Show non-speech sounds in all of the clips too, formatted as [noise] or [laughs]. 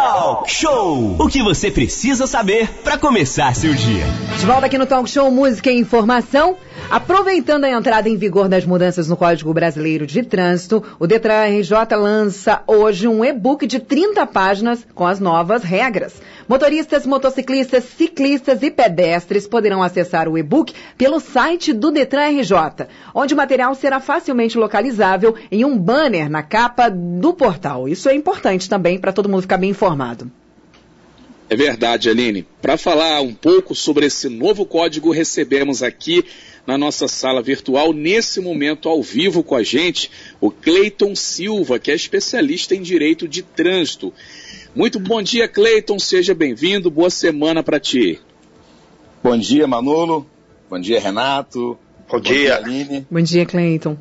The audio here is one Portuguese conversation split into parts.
Talk Show. O que você precisa saber para começar seu dia. De volta aqui no Talk Show Música e Informação. Aproveitando a entrada em vigor das mudanças no Código Brasileiro de Trânsito, o Detran RJ lança hoje um e-book de 30 páginas com as novas regras. Motoristas, motociclistas, ciclistas e pedestres poderão acessar o e-book pelo site do Detran RJ, onde o material será facilmente localizável em um banner na capa do portal. Isso é importante também para todo mundo ficar bem informado. É verdade, Aline. Para falar um pouco sobre esse novo código, recebemos aqui na nossa sala virtual, nesse momento ao vivo com a gente, o Cleiton Silva, que é especialista em direito de trânsito. Muito bom dia, Cleiton, seja bem-vindo, boa semana para ti. Bom dia, Manolo. Bom dia, Renato. Bom, bom dia. dia, Aline. Bom dia, Cleiton.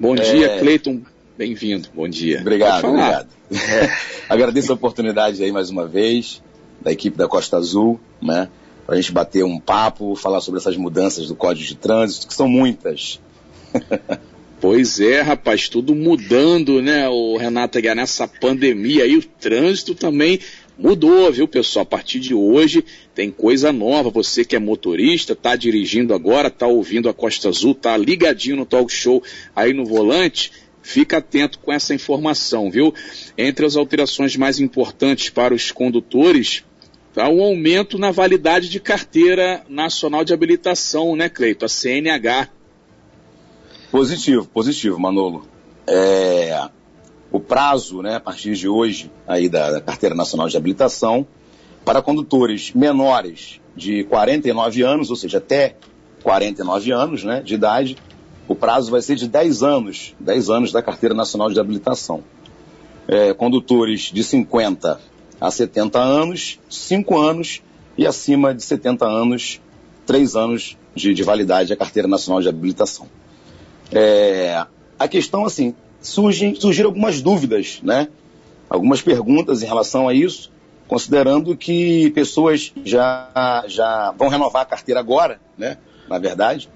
Bom é... dia, Cleiton. Bem-vindo. Bom dia. Obrigado, obrigado. É, agradeço a oportunidade aí mais uma vez, da equipe da Costa Azul, né? para a gente bater um papo, falar sobre essas mudanças do Código de Trânsito, que são muitas. [laughs] Pois é, rapaz, tudo mudando, né, o Renato Aguiar, nessa pandemia aí, o trânsito também mudou, viu, pessoal? A partir de hoje tem coisa nova. Você que é motorista, tá dirigindo agora, tá ouvindo a Costa Azul, tá ligadinho no talk show aí no volante, fica atento com essa informação, viu? Entre as alterações mais importantes para os condutores, tá um aumento na validade de carteira nacional de habilitação, né, Cleito? A CNH. Positivo, positivo, Manolo. É, o prazo, né, a partir de hoje, aí da, da Carteira Nacional de Habilitação, para condutores menores de 49 anos, ou seja, até 49 anos né, de idade, o prazo vai ser de 10 anos, 10 anos da Carteira Nacional de Habilitação. É, condutores de 50 a 70 anos, 5 anos, e acima de 70 anos, 3 anos de, de validade da Carteira Nacional de Habilitação. É, a questão, assim, surgem, surgiram algumas dúvidas, né? Algumas perguntas em relação a isso, considerando que pessoas já, já vão renovar a carteira agora, né? Na verdade.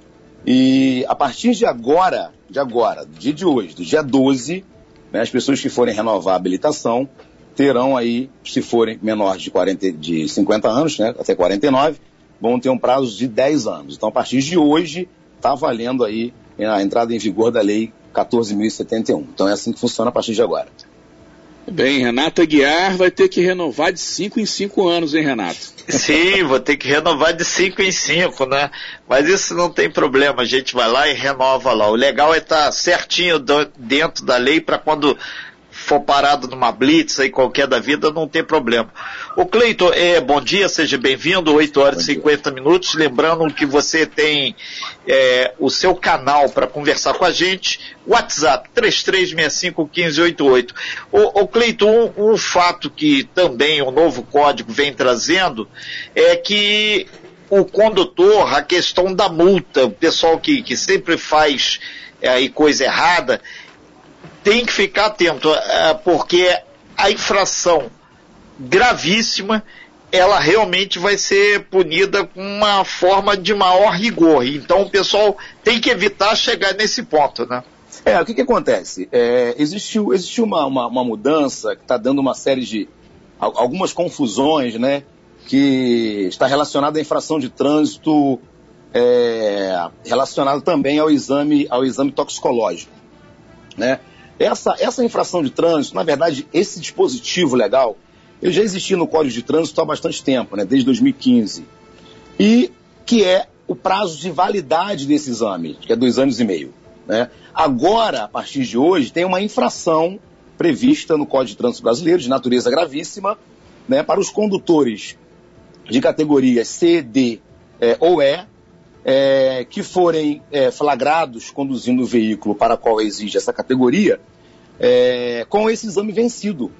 E a partir de agora, de agora, do dia de hoje, do dia 12, né, as pessoas que forem renovar a habilitação terão aí, se forem menores de, 40, de 50 anos, né, até 49, vão ter um prazo de 10 anos. Então, a partir de hoje, está valendo aí a entrada em vigor da lei 14.071. Então é assim que funciona a partir de agora. Bem, Renata Guiar vai ter que renovar de 5 em 5 anos, hein, Renato? Sim, [laughs] vou ter que renovar de 5 em 5, né? Mas isso não tem problema, a gente vai lá e renova lá. O legal é estar tá certinho dentro da lei para quando for parado numa blitz aí qualquer da vida, não tem problema. O Cleiton, é, bom dia, seja bem-vindo, 8 horas e 50 minutos. Lembrando que você tem é, o seu canal para conversar com a gente, WhatsApp 33651588. O, o Cleiton, um, um fato que também o novo código vem trazendo é que o condutor, a questão da multa, o pessoal que, que sempre faz é, aí coisa errada, tem que ficar atento, é, porque a infração gravíssima, ela realmente vai ser punida com uma forma de maior rigor. Então o pessoal tem que evitar chegar nesse ponto, né? É, o que, que acontece? É, existiu, existiu uma, uma, uma mudança que está dando uma série de algumas confusões, né? Que está relacionada à infração de trânsito, é, relacionado também ao exame, ao exame toxicológico, né? Essa, essa infração de trânsito, na verdade, esse dispositivo legal, ele já existia no Código de Trânsito há bastante tempo, né, desde 2015. E que é o prazo de validade desse exame, que é dois anos e meio. Né? Agora, a partir de hoje, tem uma infração prevista no Código de Trânsito Brasileiro, de natureza gravíssima, né, para os condutores de categorias C, D é, ou E, é, que forem é, flagrados conduzindo o veículo para qual exige essa categoria, é, com esse exame vencido.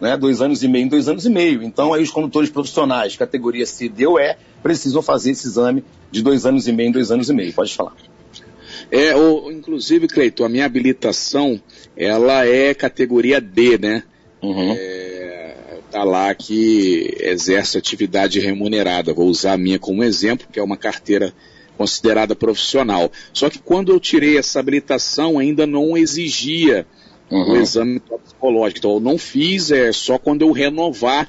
Né, dois anos e meio em dois anos e meio. Então, aí os condutores profissionais, categoria C, D ou E, precisam fazer esse exame de dois anos e meio em dois anos e meio. Pode falar. É, o, inclusive, Cleiton, a minha habilitação, ela é categoria D, né? Uhum. É, tá lá que exerce atividade remunerada. Vou usar a minha como exemplo, que é uma carteira considerada profissional. Só que quando eu tirei essa habilitação, ainda não exigia uhum. o exame toxicológico. Então eu não fiz, é só quando eu renovar,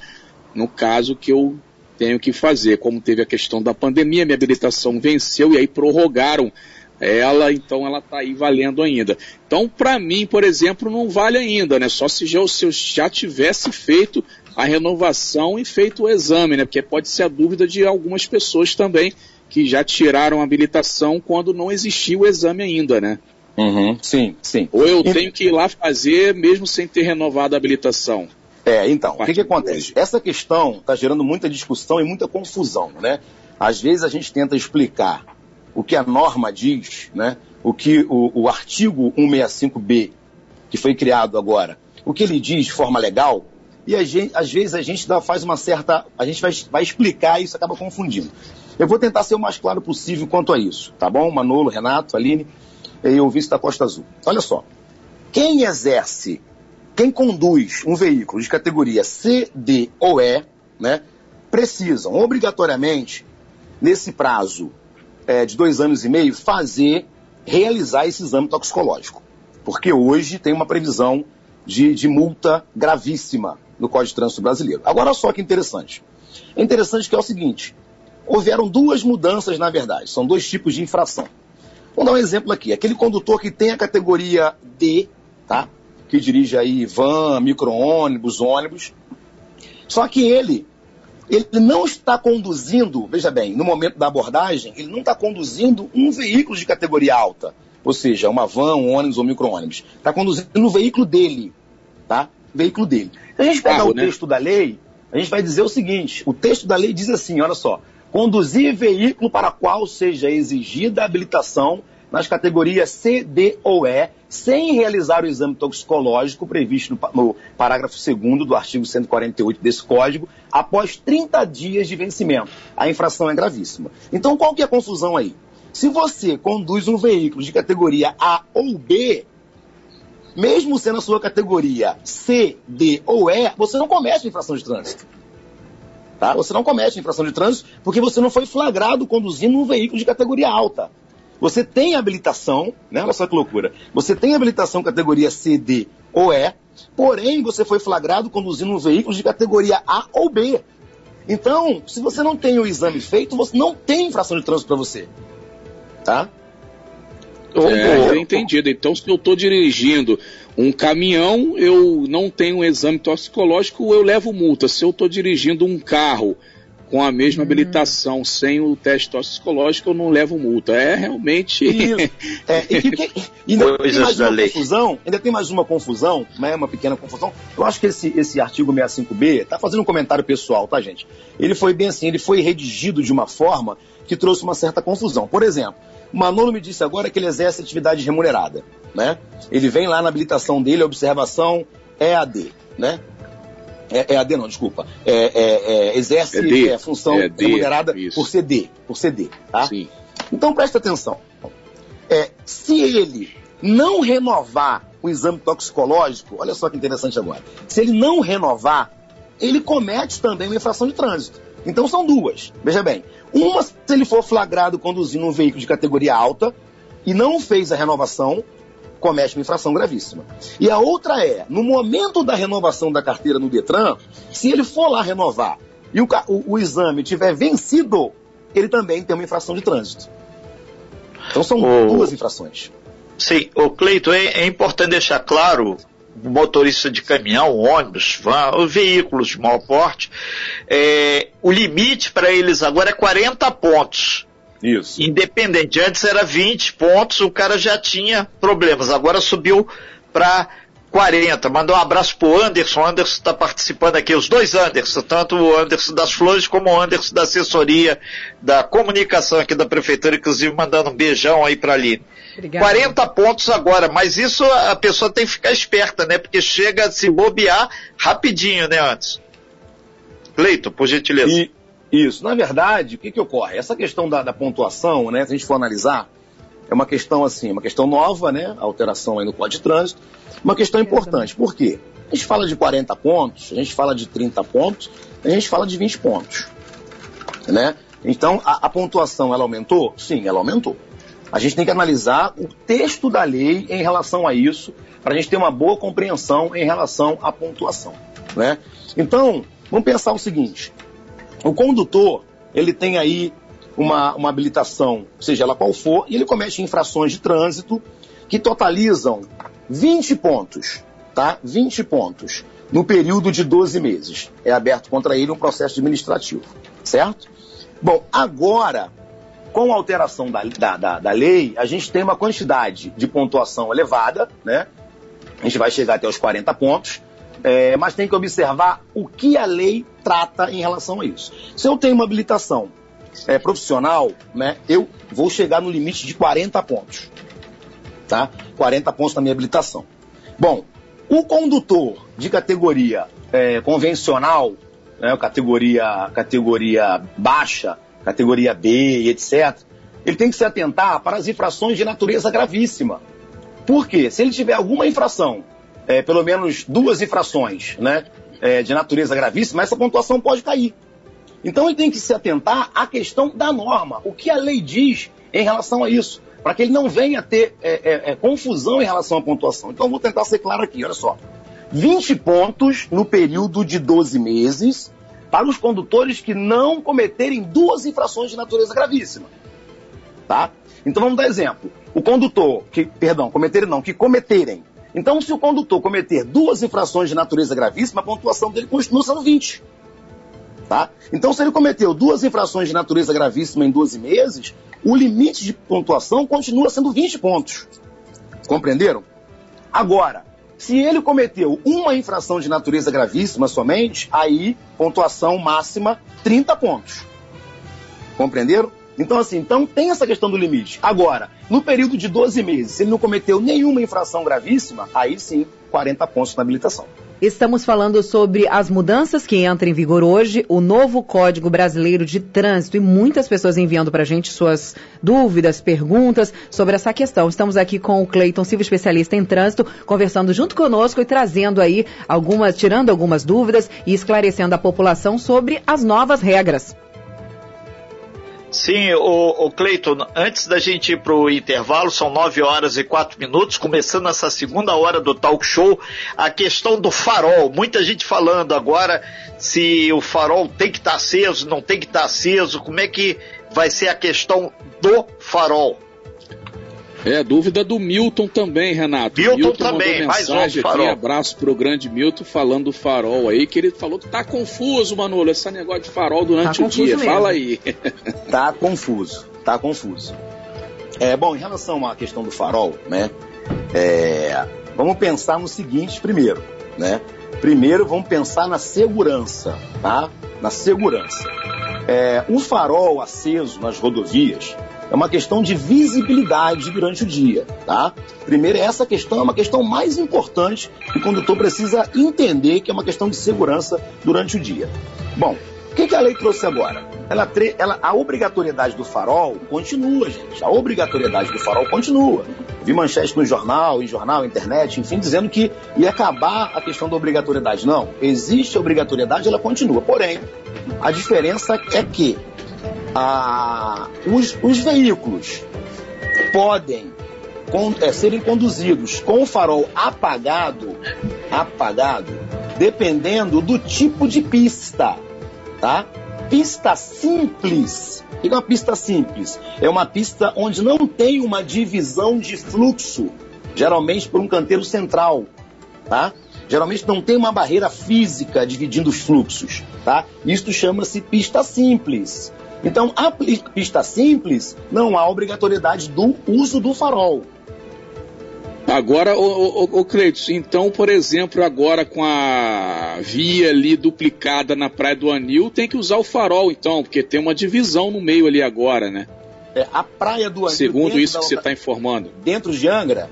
no caso que eu tenho que fazer. Como teve a questão da pandemia, minha habilitação venceu e aí prorrogaram ela, então ela está aí valendo ainda. Então, para mim, por exemplo, não vale ainda, né? Só se já, se eu já tivesse feito a renovação e feito o exame, né? Porque pode ser a dúvida de algumas pessoas também que já tiraram a habilitação quando não existia o exame ainda, né? Uhum, sim, sim. Ou eu tenho que ir lá fazer mesmo sem ter renovado a habilitação. É, então, o que, que acontece? Essa questão está gerando muita discussão e muita confusão, né? Às vezes a gente tenta explicar o que a norma diz, né? o que o, o artigo 165b, que foi criado agora, o que ele diz de forma legal, e gente, às vezes a gente dá, faz uma certa. A gente vai, vai explicar e isso acaba confundindo. Eu vou tentar ser o mais claro possível quanto a isso, tá bom? Manolo, Renato, Aline e o vice da Costa Azul. Olha só. Quem exerce, quem conduz um veículo de categoria C, D ou E, né, precisam obrigatoriamente, nesse prazo é, de dois anos e meio, fazer, realizar esse exame toxicológico. Porque hoje tem uma previsão de, de multa gravíssima no Código de Trânsito Brasileiro. Agora só que interessante. É interessante que é o seguinte: houveram duas mudanças, na verdade, são dois tipos de infração. Vamos dar um exemplo aqui. Aquele condutor que tem a categoria D, tá? Que dirige aí van, micro-ônibus, ônibus. Só que ele ele não está conduzindo, veja bem, no momento da abordagem, ele não está conduzindo um veículo de categoria alta, ou seja, uma van, um ônibus ou um micro-ônibus. Está conduzindo no veículo dele, tá? Veículo dele. Se a gente pegar Carro, o né? texto da lei, a gente vai dizer o seguinte: o texto da lei diz assim, olha só, conduzir veículo para qual seja exigida a habilitação nas categorias C, D ou E, sem realizar o exame toxicológico previsto no, no parágrafo 2 do artigo 148 desse Código, após 30 dias de vencimento. A infração é gravíssima. Então, qual que é a confusão aí? Se você conduz um veículo de categoria A ou B, mesmo sendo a sua categoria C, D ou E, você não comete infração de trânsito. Tá? Você não comete infração de trânsito porque você não foi flagrado conduzindo um veículo de categoria alta. Você tem habilitação, né? Olha só que loucura. Você tem habilitação categoria C, D ou E, porém você foi flagrado conduzindo um veículo de categoria A ou B. Então, se você não tem o exame feito, você não tem infração de trânsito para você. Tá? É, entendido. Então, se eu estou dirigindo um caminhão, eu não tenho um exame toxicológico, eu levo multa. Se eu estou dirigindo um carro com a mesma hum. habilitação, sem o teste toxicológico, eu não levo multa. É realmente. [laughs] é, e, que, ainda tem mais uma confusão, ainda tem mais uma confusão, né, uma pequena confusão. Eu acho que esse, esse artigo 65B está fazendo um comentário pessoal, tá, gente? Ele foi bem assim, ele foi redigido de uma forma que trouxe uma certa confusão. Por exemplo, o Manolo me disse agora que ele exerce atividade remunerada, né? Ele vem lá na habilitação dele, observação EAD, né? É, é AD não, desculpa. É, é, é exerce é, é função é remunerada por CD, por CD, tá? Sim. Então presta atenção. É, se ele não renovar o exame toxicológico, olha só que interessante agora. Se ele não renovar, ele comete também uma infração de trânsito. Então são duas. Veja bem. Uma, se ele for flagrado conduzindo um veículo de categoria alta e não fez a renovação, comete uma infração gravíssima. E a outra é, no momento da renovação da carteira no Detran, se ele for lá renovar e o, o, o exame tiver vencido, ele também tem uma infração de trânsito. Então são o... duas infrações. Sim, o Cleito, é, é importante deixar claro motorista de caminhão, ônibus, van, veículos de maior porte, é, o limite para eles agora é 40 pontos. Isso. Independente. Antes era 20 pontos, o cara já tinha problemas. Agora subiu para 40. Mandou um abraço pro Anderson. O Anderson está participando aqui, os dois Anderson, tanto o Anderson das Flores como o Anderson da assessoria da comunicação aqui da prefeitura, inclusive mandando um beijão aí para ali. Obrigada. 40 pontos agora, mas isso a pessoa tem que ficar esperta, né? Porque chega a se bobear rapidinho, né, antes. Cleito, por gentileza. E, isso. Na verdade, o que, que ocorre? Essa questão da, da, pontuação, né, se a gente for analisar, é uma questão assim, uma questão nova, né? alteração aí no Código de Trânsito. Uma questão importante. Por quê? A gente fala de 40 pontos, a gente fala de 30 pontos, a gente fala de 20 pontos. Né? Então, a, a pontuação, ela aumentou? Sim, ela aumentou. A gente tem que analisar o texto da lei em relação a isso, para a gente ter uma boa compreensão em relação à pontuação. Né? Então, vamos pensar o seguinte: o condutor ele tem aí uma, uma habilitação, seja ela qual for, e ele comete infrações de trânsito que totalizam 20 pontos, tá? 20 pontos no período de 12 meses. É aberto contra ele um processo administrativo, certo? Bom, agora, com a alteração da, da, da, da lei, a gente tem uma quantidade de pontuação elevada, né? A gente vai chegar até os 40 pontos, é, mas tem que observar o que a lei trata em relação a isso. Se eu tenho uma habilitação é, profissional, né, eu vou chegar no limite de 40 pontos. Tá? 40 pontos na minha habilitação. Bom, o condutor de categoria é, convencional, né, categoria, categoria baixa, categoria B, etc., ele tem que se atentar para as infrações de natureza gravíssima. Por quê? Se ele tiver alguma infração, é, pelo menos duas infrações né, é, de natureza gravíssima, essa pontuação pode cair. Então ele tem que se atentar à questão da norma, o que a lei diz em relação a isso, para que ele não venha ter é, é, é, confusão em relação à pontuação. Então vou tentar ser claro aqui, olha só. 20 pontos no período de 12 meses para os condutores que não cometerem duas infrações de natureza gravíssima. Tá? Então vamos dar exemplo. O condutor, que, perdão, cometerem não, que cometerem. Então, se o condutor cometer duas infrações de natureza gravíssima, a pontuação dele continua sendo 20. Tá? Então, se ele cometeu duas infrações de natureza gravíssima em 12 meses, o limite de pontuação continua sendo 20 pontos. Compreenderam? Agora, se ele cometeu uma infração de natureza gravíssima somente, aí pontuação máxima 30 pontos. Compreenderam? Então, assim, então tem essa questão do limite. Agora, no período de 12 meses, se ele não cometeu nenhuma infração gravíssima, aí sim, 40 pontos na habilitação. Estamos falando sobre as mudanças que entram em vigor hoje, o novo Código Brasileiro de Trânsito e muitas pessoas enviando para a gente suas dúvidas, perguntas sobre essa questão. Estamos aqui com o Cleiton Silva, especialista em trânsito, conversando junto conosco e trazendo aí algumas, tirando algumas dúvidas e esclarecendo a população sobre as novas regras. Sim, o, o Cleiton, antes da gente ir para o intervalo, são nove horas e quatro minutos, começando essa segunda hora do talk show, a questão do farol. Muita gente falando agora se o farol tem que estar tá aceso, não tem que estar tá aceso, como é que vai ser a questão do farol? É, dúvida do Milton também, Renato. Milton, Milton também, mais um farol. Aqui, abraço pro grande Milton falando do farol aí, que ele falou que tá confuso, Manolo, esse negócio de farol durante tá o dia. Mesmo. Fala aí. [laughs] Tá confuso, tá confuso. É, bom, em relação à questão do farol, né, é, vamos pensar no seguinte primeiro, né? Primeiro vamos pensar na segurança, tá? Na segurança. É, o farol aceso nas rodovias, é uma questão de visibilidade durante o dia, tá? Primeiro, essa questão é uma questão mais importante que o condutor precisa entender que é uma questão de segurança durante o dia. Bom, o que, que a lei trouxe agora? Ela, ela, a obrigatoriedade do farol continua, gente. A obrigatoriedade do farol continua. Vi manchete no jornal, em jornal, internet, enfim, dizendo que ia acabar a questão da obrigatoriedade. Não, existe a obrigatoriedade, ela continua. Porém, a diferença é que a, os, os veículos podem com, é, serem conduzidos com o farol apagado, apagado, dependendo do tipo de pista, tá? Pista simples. O que é uma pista simples? É uma pista onde não tem uma divisão de fluxo, geralmente por um canteiro central, tá? Geralmente não tem uma barreira física dividindo os fluxos, tá? Isso chama-se pista simples. Então, a pista simples não há obrigatoriedade do uso do farol. Agora, o, o, o Cleiton, então, por exemplo, agora com a via ali duplicada na Praia do Anil, tem que usar o farol, então, porque tem uma divisão no meio ali agora, né? É, a Praia do Anil. Segundo isso que você está informando. Dentro de Angra?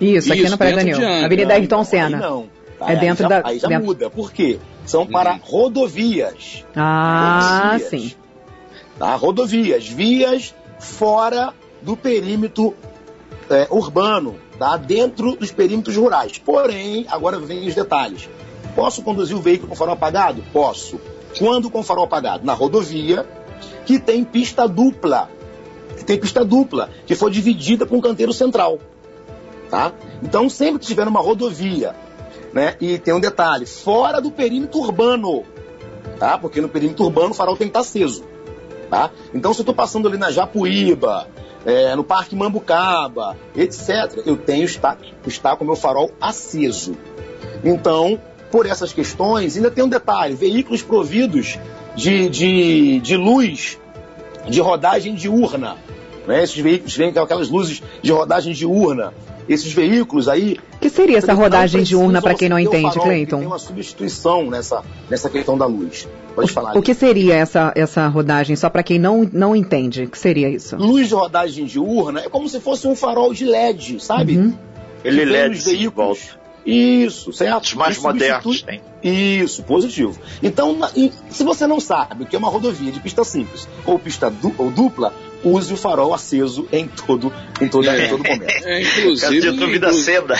Isso, aqui isso, na Praia do Anil. Avenida Ayrton Senna. Não. Tá, é dentro aí já, da. Aí já dentro... muda. Por quê? São para hum. rodovias. Ah, rodovias. sim. Tá? Rodovias, vias fora do perímetro é, urbano, tá? dentro dos perímetros rurais. Porém, agora vem os detalhes. Posso conduzir o veículo com farol apagado? Posso. Quando com farol apagado? Na rodovia, que tem pista dupla. E tem pista dupla, que foi dividida com um canteiro central. Tá? Então, sempre que tiver numa rodovia, né? E tem um detalhe, fora do perímetro urbano, tá? Porque no perímetro urbano o farol tem que estar aceso, tá? Então, se eu estou passando ali na Japuíba, é, no Parque Mambucaba, etc., eu tenho estar, estar com o meu farol aceso. Então, por essas questões, ainda tem um detalhe: veículos providos de, de, de luz de rodagem diurna. Né? Esses veículos vêm com aquelas luzes de rodagem diurna. Esses veículos aí. O que seria essa rodagem diurna para quem não entende, farol, Cleiton? Tem uma substituição nessa, nessa questão da luz. Pode falar. O que seria essa, essa rodagem, só para quem não, não entende? O que seria isso? Luz de rodagem diurna é como se fosse um farol de LED, sabe? Uhum. Ele vem LED sim, veículos. volta. Isso, certo? Os mais E modernos tem. Isso, positivo. Então, e se você não sabe o que é uma rodovia de pista simples ou pista du- ou dupla, use o farol aceso em todo, em todo, em todo momento. É, inclusive, inclu- seda.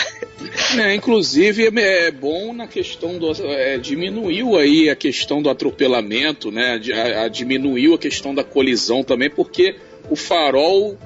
é, inclusive é é bom na questão do é, diminuiu aí a questão do atropelamento, né? a- a- diminuiu a questão da colisão também, porque o farol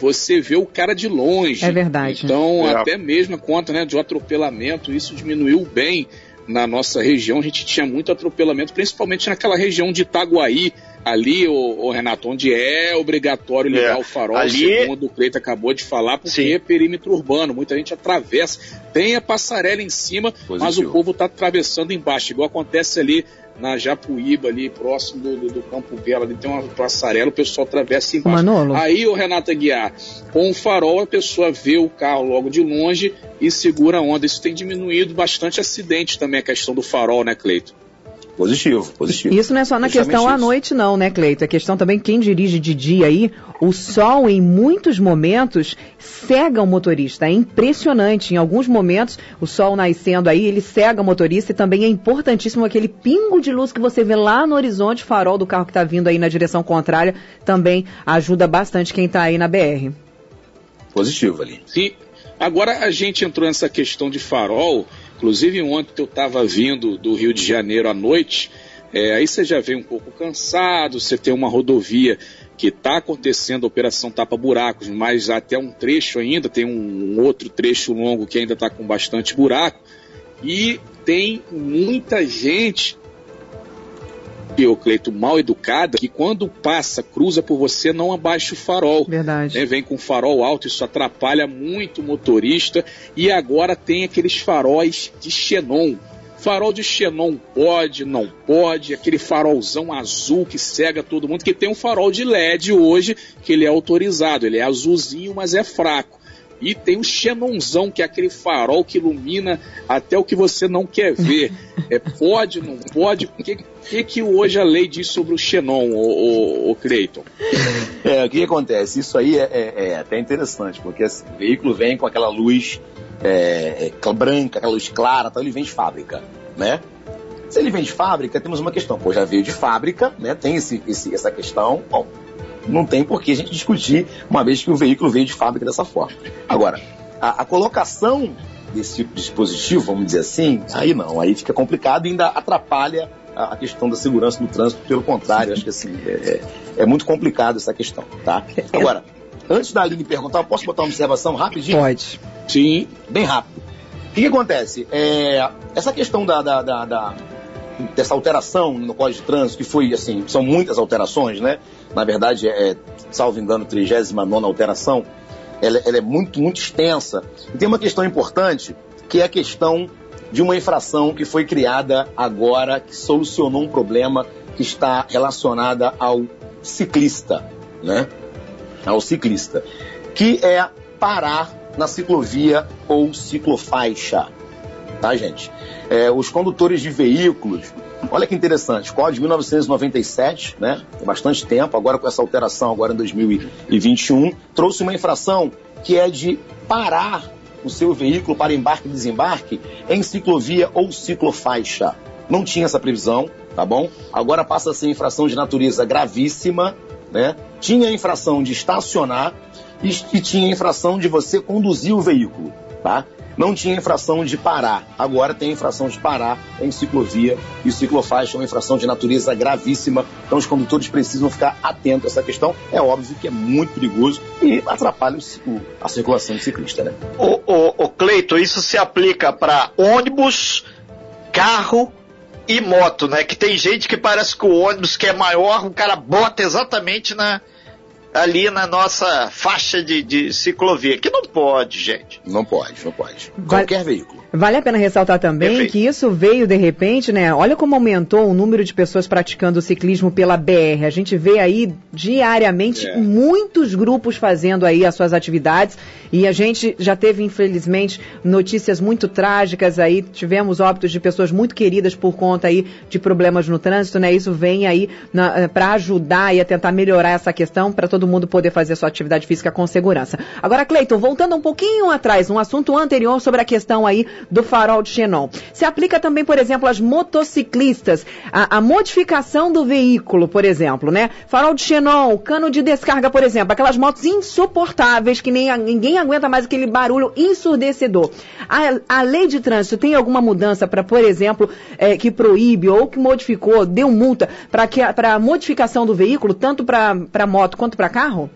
você vê o cara de longe. É verdade. Então, É. até mesmo a conta né, de um atropelamento, isso diminuiu bem na nossa região. A gente tinha muito atropelamento, principalmente naquela região de Itaguaí, ali, o, Renato, onde é obrigatório ligar É. o farol, Ali- segundo o Cleito acabou de falar, porque Sim. é perímetro urbano. Muita gente atravessa, tem a passarela em cima, mas Positivo. o povo está atravessando embaixo, igual acontece ali na Japuíba, ali próximo do, do- do Campo Belo, ali tem uma passarela, o pessoal atravessa embaixo. Manolo? Aí, o Renato Aguiar, com o farol, a pessoa vê o carro logo de longe e segura a onda. Isso tem diminuído bastante acidente também, a questão do farol, né, Cleito? Positivo, positivo. Isso não é só na Justamente questão à isso. noite, não, né, Cleito? É questão também quem dirige de dia aí, o sol em muitos momentos cega o motorista. É impressionante. Em alguns momentos, o sol nascendo aí, ele cega o motorista e também é importantíssimo aquele pingo de luz que você vê lá no horizonte, farol do carro que está vindo aí na direção contrária, também ajuda bastante quem está aí na BR. Positivo ali. Sim. Agora a gente entrou nessa questão de farol. Inclusive ontem eu estava vindo do Rio de Janeiro à noite. é, aí você já vem um pouco cansado, você tem uma rodovia que está acontecendo a operação tapa buracos, mas até um trecho ainda, tem um, um outro trecho longo que ainda está com bastante buraco. E tem muita gente o Cleito mal educada que quando passa, cruza por você, não abaixa o farol Verdade. né, vem com farol alto, isso atrapalha muito o motorista. E agora tem aqueles faróis de xenon. Farol de xenon pode, não pode, aquele farolzão azul que cega todo mundo, que tem um farol de LED hoje, que ele é autorizado, ele é azulzinho, mas é fraco. E tem o xenonzão, que é aquele farol que ilumina até o que você não quer ver. [laughs] É, pode, não pode? O que, que, hoje a lei diz sobre o xenon, o, o, o? [laughs] É, o que, que acontece? Isso aí é, é- é até interessante, porque assim, o veículo vem com aquela luz é, é, branca, aquela luz clara, então ele vem de fábrica, né? Se ele vem de fábrica, temos uma questão. Pô, já veio de fábrica, né? Tem esse, esse- essa questão. Bom, não tem por que a gente discutir, uma vez que o veículo veio de fábrica dessa forma. Agora, a, a colocação desse tipo de dispositivo, vamos dizer assim, aí não, aí fica complicado e ainda atrapalha a, questão da segurança no trânsito. Pelo contrário, acho que assim, é, é muito complicado essa questão, tá? Agora, antes da Aline perguntar, eu posso botar uma observação rapidinho? Pode. Sim, bem rápido. O que, que acontece? É, essa questão da, da- da- da- dessa alteração no Código de Trânsito, que foi, assim, são muitas alterações, né? Na verdade, é, salvo engano, 39 alteração, ela, ela é muito, muito extensa. E tem uma questão importante, que é a questão de uma infração que foi criada agora, que solucionou um problema que está relacionada ao ciclista, né? Ao ciclista, que é parar na ciclovia ou ciclofaixa, tá, gente? É, os condutores de veículos, olha que interessante, Código de 1997, né? Bastante tempo, agora com essa alteração, agora em 2021, trouxe uma infração que é de parar o seu veículo para embarque e desembarque em ciclovia ou ciclofaixa. Não tinha essa previsão, tá bom? Agora passa a ser infração de natureza gravíssima, né? Tinha infração de estacionar e, e tinha infração de você conduzir o veículo. Tá? Não tinha infração de parar. Agora tem infração de parar em ciclovia e ciclofaixa é uma infração de natureza gravíssima. Então os condutores precisam ficar atentos a essa questão. É óbvio que é muito perigoso e atrapalha o, a circulação de ciclista, né? O, o, o Cleito, isso se aplica para ônibus, carro e moto, né? Que tem gente que parece que o ônibus que é maior, o cara bota exatamente na, ali na nossa faixa de, de ciclovia, que não pode, gente. Não pode, não pode. Qualquer veículo. Vale a pena ressaltar também Perfeito. que isso veio de repente, né? Olha como aumentou o número de pessoas praticando o ciclismo pela BR. A gente vê aí diariamente é. muitos grupos fazendo aí as suas atividades e a gente já teve, infelizmente, notícias muito trágicas aí. Tivemos óbitos de pessoas muito queridas por conta aí de problemas no trânsito, né? Isso vem aí eh, para ajudar e a tentar melhorar essa questão para todo mundo poder fazer sua atividade física com segurança. Agora, Cleiton, voltando um pouquinho atrás, um assunto anterior sobre a questão aí do farol de xenon. Se aplica também, por exemplo, às motociclistas, a, a modificação do veículo, por exemplo, né? Farol de xenon, cano de descarga, por exemplo, aquelas motos insuportáveis que nem, ninguém aguenta mais aquele barulho ensurdecedor. A, a lei de trânsito tem alguma mudança para, por exemplo, é, que proíbe ou que modificou, deu multa para a modificação do veículo, tanto para moto quanto para carro?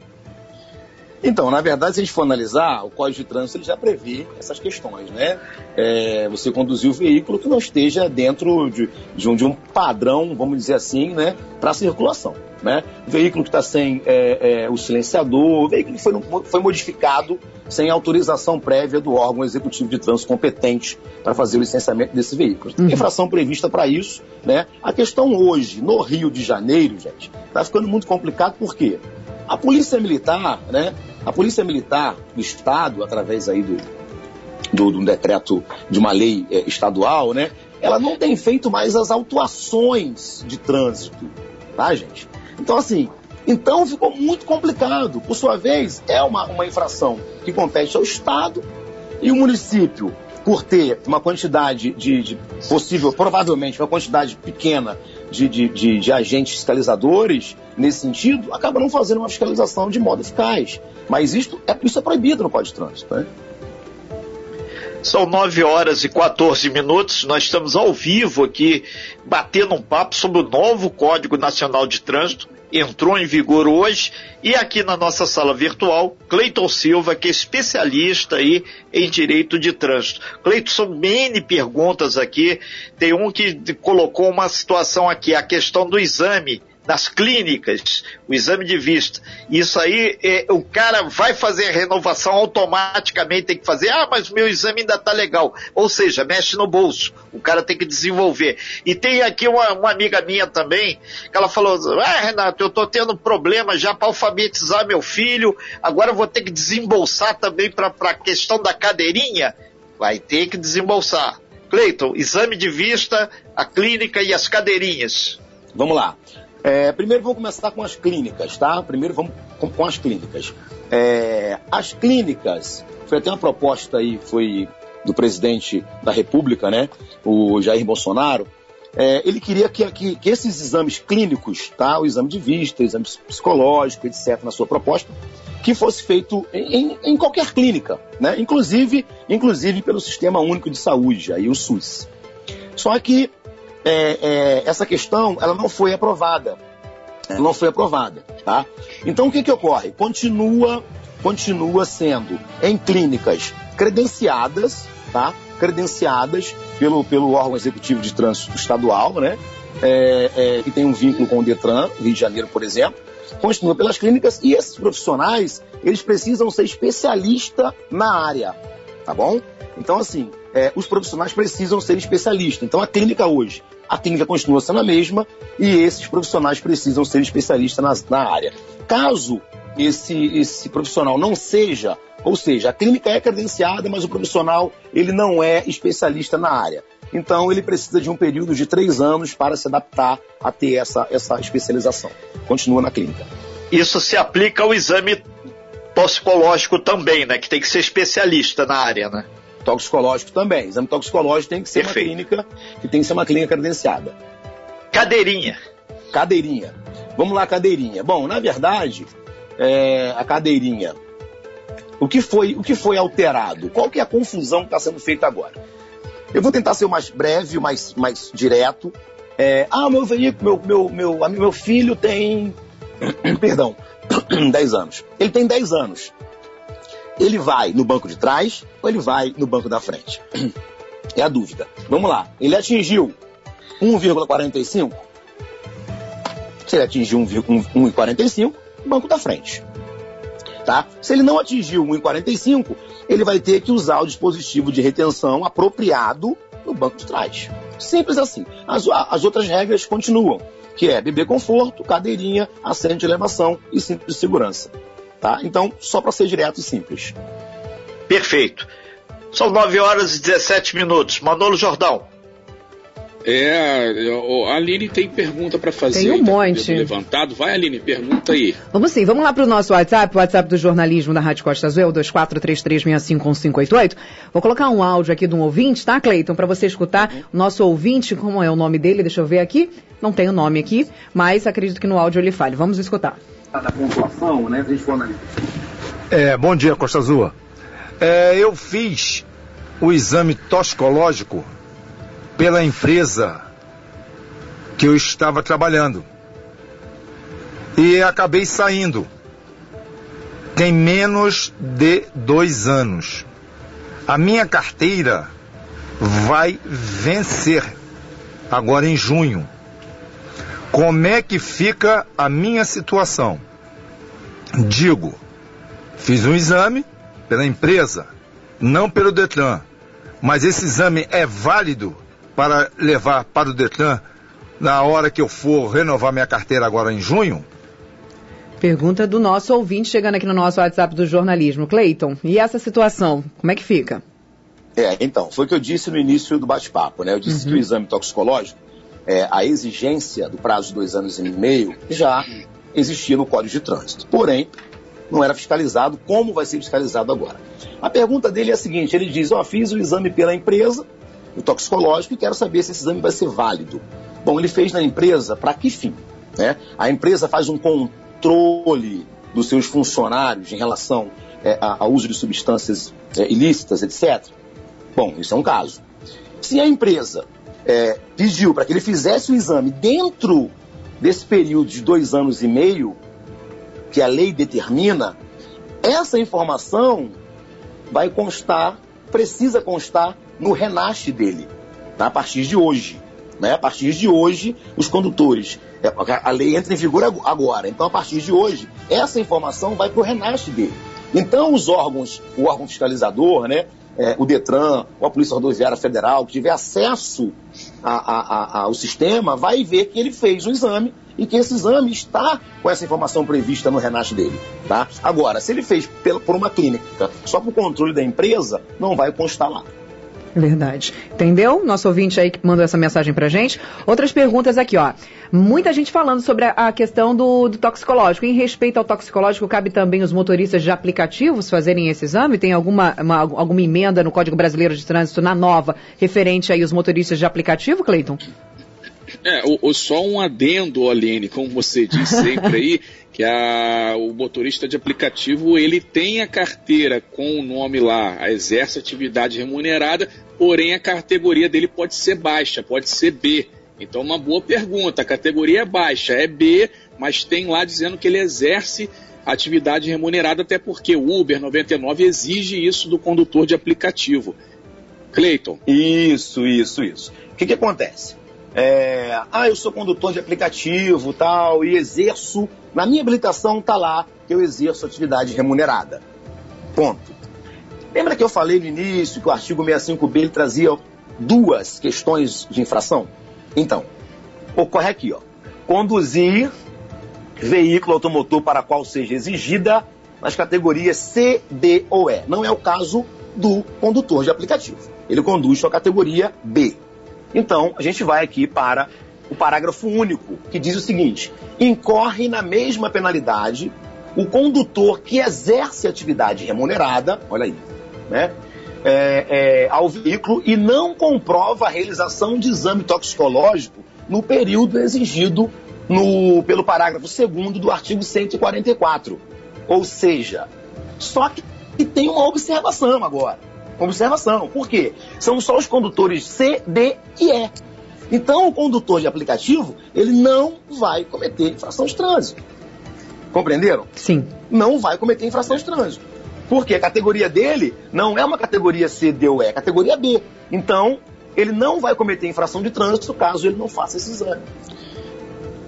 Então, na verdade, se a gente for analisar, o Código de Trânsito ele já prevê essas questões, né? É, você conduzir o veículo que não esteja dentro de, de, um, de um padrão, vamos dizer assim, né, para circulação. Né? O veículo que está sem é, é, o silenciador, o veículo que foi, foi modificado sem autorização prévia do órgão executivo de trânsito competente para fazer o licenciamento desse veículo. Uhum. infração prevista para isso. Né? A questão hoje, no Rio de Janeiro, gente, está ficando muito complicado porque a Polícia Militar, né, a Polícia Militar do Estado, através aí do, do, do decreto de uma lei é, estadual, né, ela não tem feito mais as autuações de trânsito, tá, gente? Então, assim, então ficou muito complicado. Por sua vez, é uma, uma infração que compete ao Estado e o município, por ter uma quantidade de, de possível, provavelmente, uma quantidade pequena de, de, de, de agentes fiscalizadores nesse sentido, acaba não fazendo uma fiscalização de modo eficaz. Mas isto é, isso é proibido no Código de Trânsito. Né? São 9 horas e 14 minutos. Nós estamos ao vivo aqui, batendo um papo sobre o novo Código Nacional de Trânsito. Entrou em vigor hoje. E aqui na nossa sala virtual, Cleiton Silva, que é especialista aí em direito de trânsito. Cleiton, são N perguntas aqui. Tem um que colocou uma situação aqui, a questão do exame nas clínicas, o exame de vista. Isso aí, é, o cara vai fazer a renovação automaticamente, tem que fazer, ah, mas o meu exame ainda está legal. Ou seja, mexe no bolso. O cara tem que desenvolver. E tem aqui uma, uma amiga minha também, que ela falou, ah, Renato, eu estou tendo problema já para alfabetizar meu filho, agora eu vou ter que desembolsar também para a questão da cadeirinha. Vai ter que desembolsar. Cleiton, exame de vista, a clínica e as cadeirinhas. Vamos lá. É, primeiro vamos começar com as clínicas, tá? Primeiro vamos com, com as clínicas. É, as clínicas, foi até uma proposta aí, foi do presidente da República, né? O Jair Bolsonaro. É, ele queria que, que, que, esses exames clínicos, tá? O exame de vista, o exame psicológico, etc., na sua proposta, que fosse feito em, em, em qualquer clínica, né? Inclusive, inclusive pelo Sistema Único de Saúde, aí o SUS. Só que é, é, essa questão ela não foi aprovada. Ela não foi aprovada. Tá? Então o que, que ocorre? Continua, continua sendo em clínicas credenciadas, tá? credenciadas pelo, pelo órgão executivo de trânsito estadual, né? É, é, que tem um vínculo com o Detran, Rio de Janeiro, por exemplo, continua pelas clínicas e esses profissionais, eles precisam ser especialista na área, tá bom? Então, assim, é, os profissionais precisam ser especialistas. Então, a clínica hoje, a clínica continua sendo a mesma e esses profissionais precisam ser especialistas na, na área. Caso esse, esse profissional não seja, ou seja, a clínica é credenciada, mas o profissional ele não é especialista na área. Então, ele precisa de um período de três anos para se adaptar a ter essa, essa especialização. Continua na clínica. Isso se aplica ao exame toxicológico também, né? Que tem que ser especialista na área, né? Toxicológico também. Exame toxicológico tem que ser Perfeito. uma clínica, que tem que ser uma clínica credenciada. Cadeirinha. Cadeirinha. Vamos lá, cadeirinha. Bom, na verdade, é, a cadeirinha, O que foi, o que foi alterado? Qual que é a confusão que está sendo feita agora? Eu vou tentar ser o mais breve, o mais, mais direto. É, ah, meu veículo, meu, meu, meu, meu filho tem, [clears throat] perdão, [clears throat] 10 anos. Ele tem 10 anos. Ele vai no banco de trás ou ele vai no banco da frente? [clears throat] É a dúvida. Vamos lá. Ele atingiu 1,45? Se ele atingiu 1,45, banco da frente. Tá? Se ele não atingiu 1,45, ele vai ter que usar o dispositivo de retenção apropriado no banco de trás. Simples assim. As, as outras regras continuam, que é beber conforto, cadeirinha, assento de elevação e cinto de segurança. Tá? Então, só para ser direto e simples. Perfeito. São 9 horas e 17 minutos. Manolo Jordão. É, a Aline tem pergunta para fazer. Tem um tá monte. Levantado. Vai, Aline, pergunta aí. Vamos sim, vamos lá para o nosso WhatsApp, o WhatsApp do jornalismo da Rádio Costa Azul, 2433651588. Vou colocar um áudio aqui de um ouvinte, tá, Cleiton, para você escutar. O nosso ouvinte, como é o nome dele? Deixa eu ver aqui. Não tem o nome aqui, mas acredito que no áudio ele fale. Vamos escutar. Da pontuação, né? A gente for É, bom dia, Costa Azul. É, eu fiz o exame toxicológico pela empresa que eu estava trabalhando. E acabei saindo. Tem menos de dois anos. A minha carteira vai vencer agora em junho. Como é que fica a minha situação? Digo, fiz um exame pela empresa, não pelo Detran, mas esse exame é válido para levar para o Detran na hora que eu for renovar minha carteira agora em junho? Pergunta do nosso ouvinte chegando aqui no nosso WhatsApp do jornalismo. Cleiton, e essa situação, como é que fica? É, então, foi o que eu disse no início do bate-papo, né? Eu disse uhum. que o exame toxicológico, é, a exigência do prazo de dois anos e meio já existia no Código de Trânsito. Porém, não era fiscalizado como vai ser fiscalizado agora. A pergunta dele é a seguinte: ele diz, ó, oh, fiz o exame pela empresa, o toxicológico e quero saber se esse exame vai ser válido. Bom, ele fez na empresa para que fim? Né? A empresa faz um controle dos seus funcionários em relação é, ao uso de substâncias é, ilícitas, etc. Bom, isso é um caso. Se a empresa é, pediu para que ele fizesse o exame dentro desse período de dois anos e meio, que a lei determina, essa informação vai constar, precisa constar no renasce dele, tá? a partir de hoje. Né? A partir de hoje, os condutores. É, a lei entra em vigor agora. Então, a partir de hoje, essa informação vai para o renasce dele. Então, os órgãos, o órgão fiscalizador, né, é, o Detran, ou a Polícia Rodoviária Federal, que tiver acesso a, a, a, ao sistema, vai ver que ele fez o exame e que esse exame está com essa informação prevista no Renasce dele. Tá? Agora, se ele fez por uma clínica só para o controle da empresa, não vai constar lá. Verdade. Entendeu? Nosso ouvinte aí que mandou essa mensagem pra gente. Outras perguntas aqui, ó. Muita gente falando sobre a, questão do, do, toxicológico. Em respeito ao toxicológico, cabe também os motoristas de aplicativos fazerem esse exame? Tem alguma, uma, alguma emenda no Código Brasileiro de Trânsito, na nova, referente aí aos motoristas de aplicativo, Cleiton? É, só um adendo, Aline, como você diz sempre aí, [laughs] que a, o motorista de aplicativo ele tem a carteira com o nome lá, exerce atividade remunerada, porém a categoria dele pode ser baixa, pode ser B. Então, uma boa pergunta. A categoria é baixa, é B, mas tem lá dizendo que ele exerce atividade remunerada, até porque o Uber 99 exige isso do condutor de aplicativo. Cleiton. Isso, isso, isso. O que, que acontece? É, ah, eu sou condutor de aplicativo tal, e exerço. Na minha habilitação está lá que eu exerço atividade remunerada. Ponto. Lembra que eu falei no início que o artigo 65B ele trazia duas questões de infração? Então, ocorre aqui, ó. Conduzir veículo automotor para qual seja exigida nas categorias C, D ou E. Não é o caso do condutor de aplicativo. Ele conduz sua categoria B. Então, a gente vai aqui para o parágrafo único, que diz o seguinte: incorre na mesma penalidade o condutor que exerce atividade remunerada, olha aí, né, é, é, ao veículo e não comprova a realização de exame toxicológico no período exigido no, pelo parágrafo 2 do artigo 144. Ou seja, só que tem uma observação agora. Observação. Por quê? São só os condutores C, D e E. Então, o condutor de aplicativo, ele não vai cometer infração de trânsito. Compreenderam? Sim. Não vai cometer infração de trânsito. Porque a categoria dele não é uma categoria C, D ou E, é categoria B. Então, ele não vai cometer infração de trânsito caso ele não faça esse exame.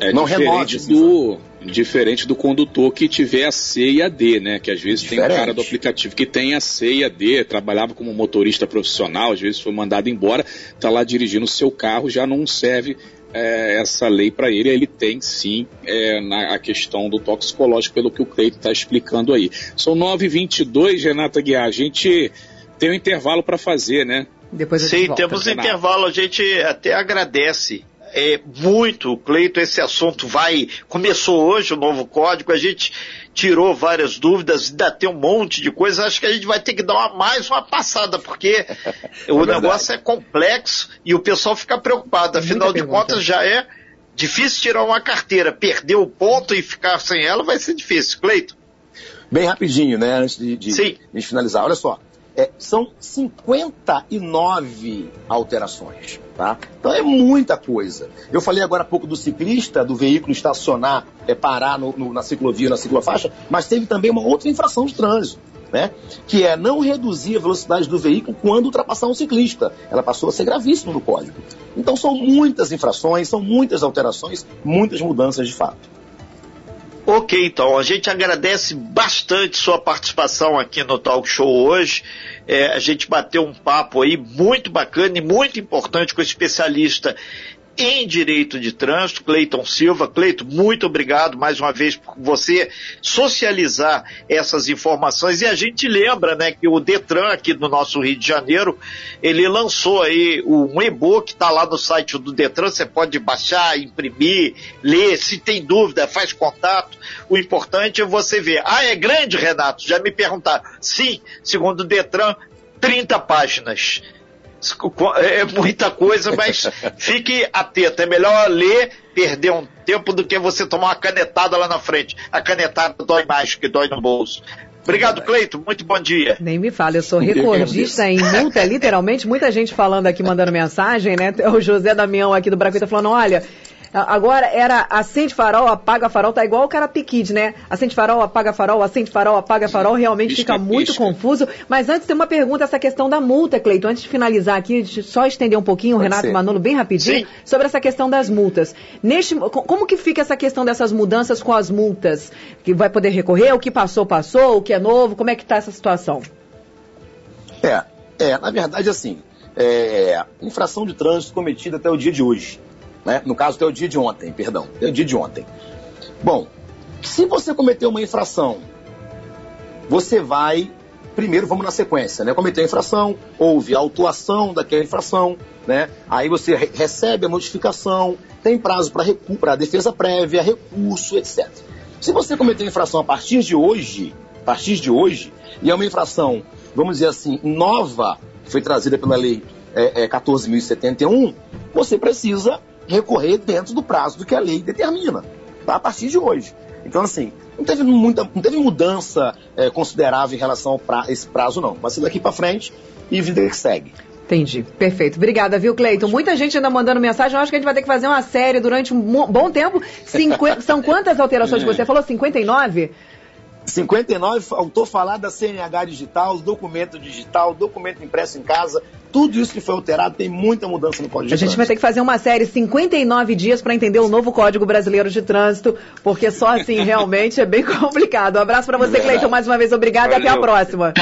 É não diferente do, diferente do condutor que tiver a C e a D, né? Que às vezes diferente. tem um cara do aplicativo que tem a C e a D, trabalhava como motorista profissional, às vezes foi mandado embora, está lá dirigindo o seu carro, já não serve é, essa lei para ele. Ele tem sim é, na a questão do toxicológico, pelo que o Cleito está explicando aí. São 9h22, Renata Guiar. A gente tem um intervalo para fazer, né? Depois Sim, temos intervalo. A gente até agradece é, muito, Cleito, esse assunto vai. Começou hoje o novo código, a gente tirou várias dúvidas, ainda tem um monte de coisa. Acho que a gente vai ter que dar uma, mais uma passada, porque [laughs] é o negócio é complexo e o pessoal fica preocupado. Afinal de contas, já é difícil tirar uma carteira. Perder o ponto e ficar sem ela vai ser difícil. Cleito. Bem rapidinho, né? Antes de, de, de finalizar. Olha só. É, são 59 alterações. Tá? Então é muita coisa. Eu falei agora há pouco do ciclista, do veículo estacionar, é, parar no, no, na ciclovia, na ciclofaixa, mas teve também uma outra infração de trânsito. Né? Que é não reduzir a velocidade do veículo quando ultrapassar um ciclista. Ela passou a ser gravíssima no código. Então são muitas infrações, são muitas alterações, muitas mudanças de fato. Ok, então, a gente agradece bastante sua participação aqui no Talk Show hoje. É, a gente bateu um papo aí muito bacana e muito importante com o especialista em direito de trânsito, Cleiton Silva. Cleiton, muito obrigado mais uma vez por você socializar essas informações. E a gente lembra, né, que o Detran aqui no nosso Rio de Janeiro, ele lançou aí um e-book, está lá no site do Detran, você pode baixar, imprimir, ler, se tem dúvida, faz contato. O importante é você ver. Ah, é grande, Renato? Já me perguntaram. Sim, segundo o Detran, 30 páginas é muita coisa, mas [laughs] fique atento. É melhor ler, perder um tempo do que você tomar uma canetada lá na frente. A canetada dói mais que dói no bolso. Obrigado, Cleito. Muito bom dia. Nem me fala, eu sou recordista em multa, literalmente. Muita gente falando aqui, mandando mensagem, né? O José Damião aqui do Bracuita falando: olha, Agora era acende farol, apaga farol, tá igual o cara Kid, né? Acende farol, apaga farol, acende farol, apaga farol, realmente fica muito confuso. Mas antes tem uma pergunta, essa questão da multa, Cleiton. Antes de finalizar aqui, só estender um pouquinho, o Renato ser. Manolo, bem rapidinho, Sim. sobre essa questão das multas. Neste, como que fica essa questão dessas mudanças com as multas? Que vai poder recorrer, o que passou, passou, o que é novo, como é que está essa situação? É, é, na verdade, assim, é, infração de trânsito cometida até o dia de hoje né? No caso, até o dia de ontem, perdão, até o dia de ontem. Bom, se você cometeu uma infração, você vai. Primeiro, vamos na sequência, né? Cometeu a infração, houve a autuação daquela infração, né? Aí você re recebe a notificação, tem prazo para defesa prévia, recurso, etc. Se você cometeu infração a partir de hoje, a partir de hoje, e é uma infração, vamos dizer assim, nova, foi trazida pela lei é, é, 14.071, você precisa recorrer dentro do prazo do que a lei determina, tá? a partir de hoje. Então, assim, não teve, muita, não teve mudança é, considerável em relação a esse prazo, não. Vai ser daqui para frente e vida que segue. Entendi. Perfeito. Obrigada, viu, Cleiton? Muita gente ainda mandando mensagem. Eu acho que a gente vai ter que fazer uma série durante um bom tempo. Cinqu... [laughs] São quantas alterações que você falou? 59? 59, faltou falar da CNH digital, documento digital, documento impresso em casa, tudo isso que foi alterado, tem muita mudança no Código A gente vai ter que fazer uma série 59 dias para entender o novo Código Brasileiro de Trânsito, porque só assim [laughs] realmente é bem complicado. Um abraço para você, é Cleiton, mais uma vez obrigado Valeu. e até a próxima.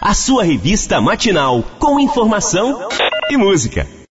A sua revista matinal com informação e música.